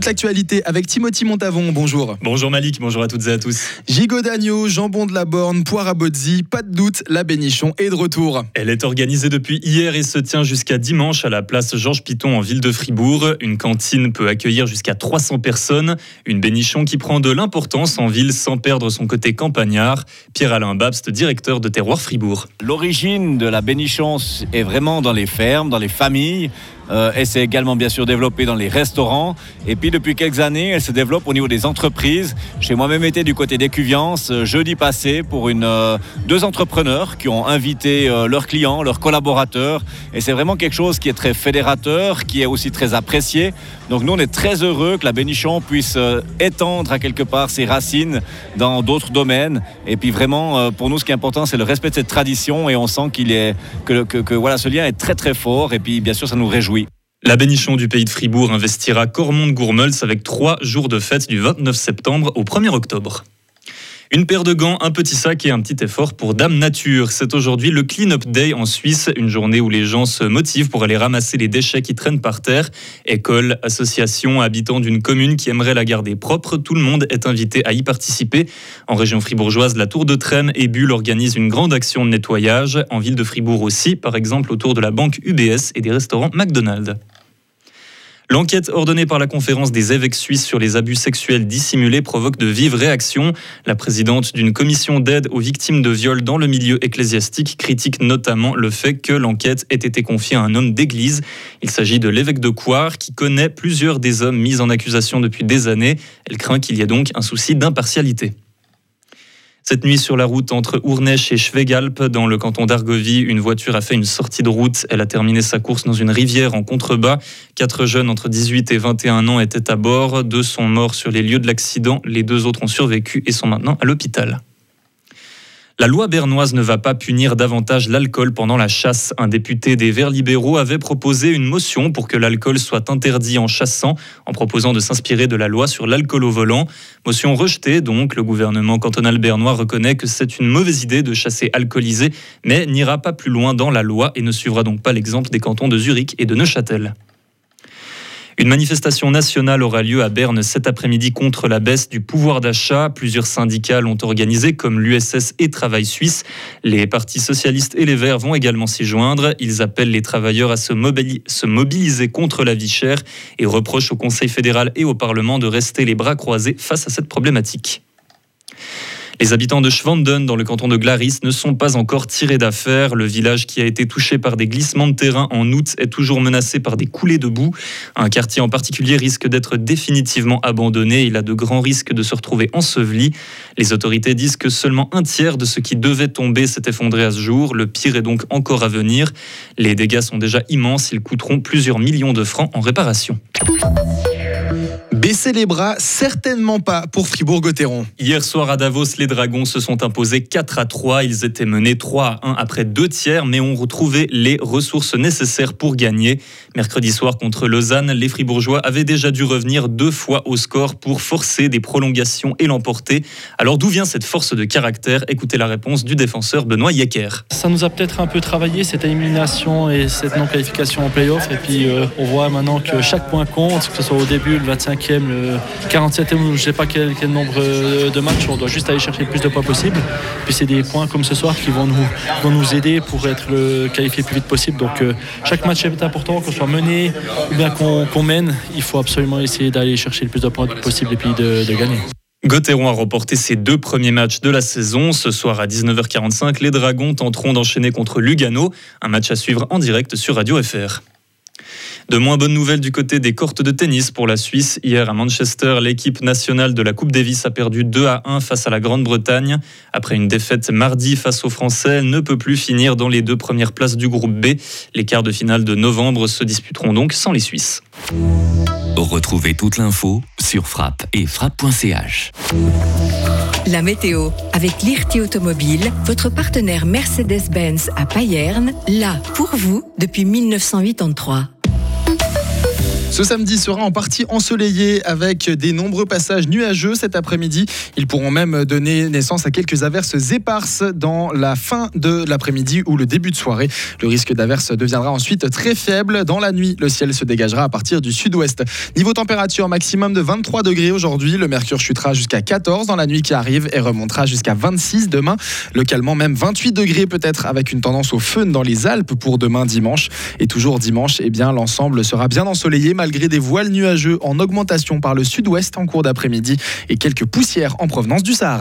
Toute l'actualité avec Timothy Montavon. Bonjour. Bonjour Malik, bonjour à toutes et à tous. Gigot d'agneau, jambon de la borne, poire à bozzi, pas de doute, la bénichon est de retour. Elle est organisée depuis hier et se tient jusqu'à dimanche à la place Georges Piton en ville de Fribourg. Une cantine peut accueillir jusqu'à 300 personnes. Une bénichon qui prend de l'importance en ville sans perdre son côté campagnard. Pierre-Alain Babst, directeur de Terroir Fribourg. L'origine de la bénichon est vraiment dans les fermes, dans les familles. Euh, elle s'est également bien sûr développée dans les restaurants. Et puis depuis quelques années, elle se développe au niveau des entreprises. J'ai moi-même été du côté des Cuviances euh, jeudi passé pour une, euh, deux entrepreneurs qui ont invité leurs clients, leurs collaborateurs. Et c'est vraiment quelque chose qui est très fédérateur, qui est aussi très apprécié. Donc nous, on est très heureux que la Bénichon puisse étendre à quelque part ses racines dans d'autres domaines. Et puis vraiment, pour nous, ce qui est important, c'est le respect de cette tradition. Et on sent qu'il est, que, que, que voilà, ce lien est très très fort. Et puis bien sûr, ça nous réjouit. La Bénichon du pays de Fribourg investira Cormont-Gourmels avec trois jours de fête du 29 septembre au 1er octobre. Une paire de gants, un petit sac et un petit effort pour Dame Nature. C'est aujourd'hui le Clean Up Day en Suisse, une journée où les gens se motivent pour aller ramasser les déchets qui traînent par terre. Écoles, associations, habitants d'une commune qui aimerait la garder propre, tout le monde est invité à y participer. En région fribourgeoise, la Tour de Trême et Bulle organisent une grande action de nettoyage. En ville de Fribourg aussi, par exemple autour de la banque UBS et des restaurants McDonald's. L'enquête ordonnée par la conférence des évêques suisses sur les abus sexuels dissimulés provoque de vives réactions. La présidente d'une commission d'aide aux victimes de viols dans le milieu ecclésiastique critique notamment le fait que l'enquête ait été confiée à un homme d'église. Il s'agit de l'évêque de Coire qui connaît plusieurs des hommes mis en accusation depuis des années. Elle craint qu'il y ait donc un souci d'impartialité. Cette nuit, sur la route entre Ournèche et Schwegalp, dans le canton d'Argovie, une voiture a fait une sortie de route. Elle a terminé sa course dans une rivière en contrebas. Quatre jeunes entre 18 et 21 ans étaient à bord. Deux sont morts sur les lieux de l'accident. Les deux autres ont survécu et sont maintenant à l'hôpital. La loi bernoise ne va pas punir davantage l'alcool pendant la chasse. Un député des Verts libéraux avait proposé une motion pour que l'alcool soit interdit en chassant, en proposant de s'inspirer de la loi sur l'alcool au volant. Motion rejetée, donc le gouvernement cantonal bernois reconnaît que c'est une mauvaise idée de chasser alcoolisé, mais n'ira pas plus loin dans la loi et ne suivra donc pas l'exemple des cantons de Zurich et de Neuchâtel. Une manifestation nationale aura lieu à Berne cet après-midi contre la baisse du pouvoir d'achat. Plusieurs syndicats l'ont organisé, comme l'USS et Travail Suisse. Les partis socialistes et les Verts vont également s'y joindre. Ils appellent les travailleurs à se, mobiliser contre la vie chère et reprochent au Conseil fédéral et au Parlement de rester les bras croisés face à cette problématique. Les habitants de Schwanden, dans le canton de Glaris, ne sont pas encore tirés d'affaire. Le village qui a été touché par des glissements de terrain en août est toujours menacé par des coulées de boue. Un quartier en particulier risque d'être définitivement abandonné. Il a de grands risques de se retrouver enseveli. Les autorités disent que seulement un tiers de ce qui devait tomber s'est effondré à ce jour. Le pire est donc encore à venir. Les dégâts sont déjà immenses. Ils coûteront plusieurs millions de francs en réparation. Baisser les bras, certainement pas pour Fribourg-Gotteron. Hier soir à Davos, les Dragons se sont imposés 4 à 3. Ils étaient menés 3 à 1 après deux tiers, mais ont retrouvé les ressources nécessaires pour gagner. Mercredi soir contre Lausanne, les Fribourgeois avaient déjà dû revenir deux fois au score pour forcer des prolongations et l'emporter. Alors d'où vient cette force de caractère? Écoutez la réponse du défenseur Benoît Yecker. Ça nous a peut-être un peu travaillé cette élimination et cette non-qualification en play-off. Et puis euh, on voit maintenant que chaque point compte, que ce soit au début, le 25e le 47e, je ne sais pas quel, nombre de matchs. On doit juste aller chercher le plus de points possible. Puis c'est des points comme ce soir qui vont nous, vont nous aider pour être le, qualifié le plus vite possible. Donc euh, chaque match est important, qu'on soit mené ou bien qu'on mène. Il faut absolument essayer d'aller chercher le plus de points possible et puis de, de gagner. Gauthieron a remporté ses deux premiers matchs de la saison. Ce soir à 19h45, les Dragons tenteront d'enchaîner contre Lugano, un match à suivre en direct sur Radio FR. De moins bonnes nouvelles du côté des cortes de tennis pour la Suisse. Hier à Manchester, l'équipe nationale de la Coupe Davis a perdu 2 à 1 face à la Grande-Bretagne. Après une défaite mardi face aux Français, elle ne peut plus finir dans les deux premières places du groupe B. Les quarts de finale de novembre se disputeront donc sans les Suisses. Retrouvez toute l'info sur frappe et frappe.ch. La météo avec l'IRT Automobile, votre partenaire Mercedes-Benz à Payerne, là pour vous depuis 1983. Ce samedi sera en partie ensoleillé avec des nombreux passages nuageux cet après-midi. Ils pourront même donner naissance à quelques averses éparses dans la fin de l'après-midi ou le début de soirée. Le risque d'averse deviendra ensuite très faible. Dans la nuit, le ciel se dégagera à partir du sud-ouest. Niveau température maximum de 23 degrés aujourd'hui. Le mercure chutera jusqu'à 14 dans la nuit qui arrive et remontera jusqu'à 26 demain. Localement même 28 degrés peut-être avec une tendance au fun dans les Alpes pour demain dimanche. Et toujours dimanche, eh bien l'ensemble sera bien ensoleillé malgré des voiles nuageux en augmentation par le sud-ouest en cours d'après-midi et quelques poussières en provenance du Sahara.